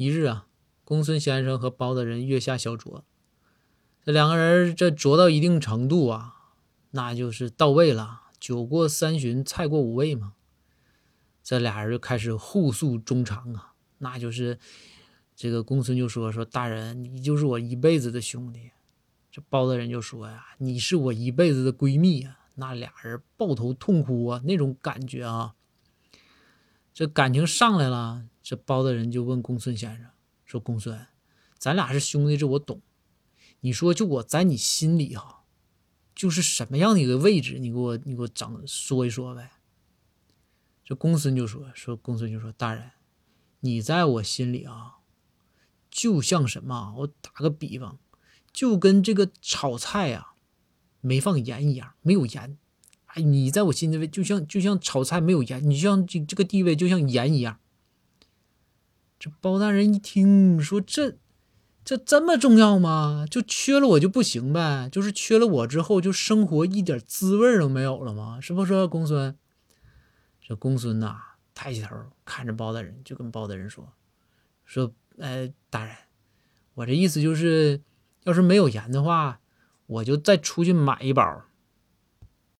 一日啊，公孙先生和包大人月下小酌，这两个人这酌到一定程度啊，那就是到位了。酒过三巡，菜过五味嘛。这俩人就开始互诉衷肠啊，那就是这个公孙就说说大人，你就是我一辈子的兄弟。这包大人就说呀，你是我一辈子的闺蜜啊。那俩人抱头痛哭啊，那种感觉啊，这感情上来了。这包大人就问公孙先生说：“公孙，咱俩是兄弟，这我懂。你说，就我在你心里哈，就是什么样的一个位置？你给我，你给我讲说一说呗。”这公孙就说：“说公孙就说，大人，你在我心里啊，就像什么？我打个比方，就跟这个炒菜啊。”没放盐一样，没有盐，哎，你在我心里就像就像炒菜没有盐，你像这这个地位就像盐一样。这包大人一听说这这这么重要吗？就缺了我就不行呗？就是缺了我之后，就生活一点滋味都没有了吗？是不是公孙？这公孙呐，抬起头看着包大人，就跟包大人说说，哎，大人，我这意思就是，要是没有盐的话。我就再出去买一包，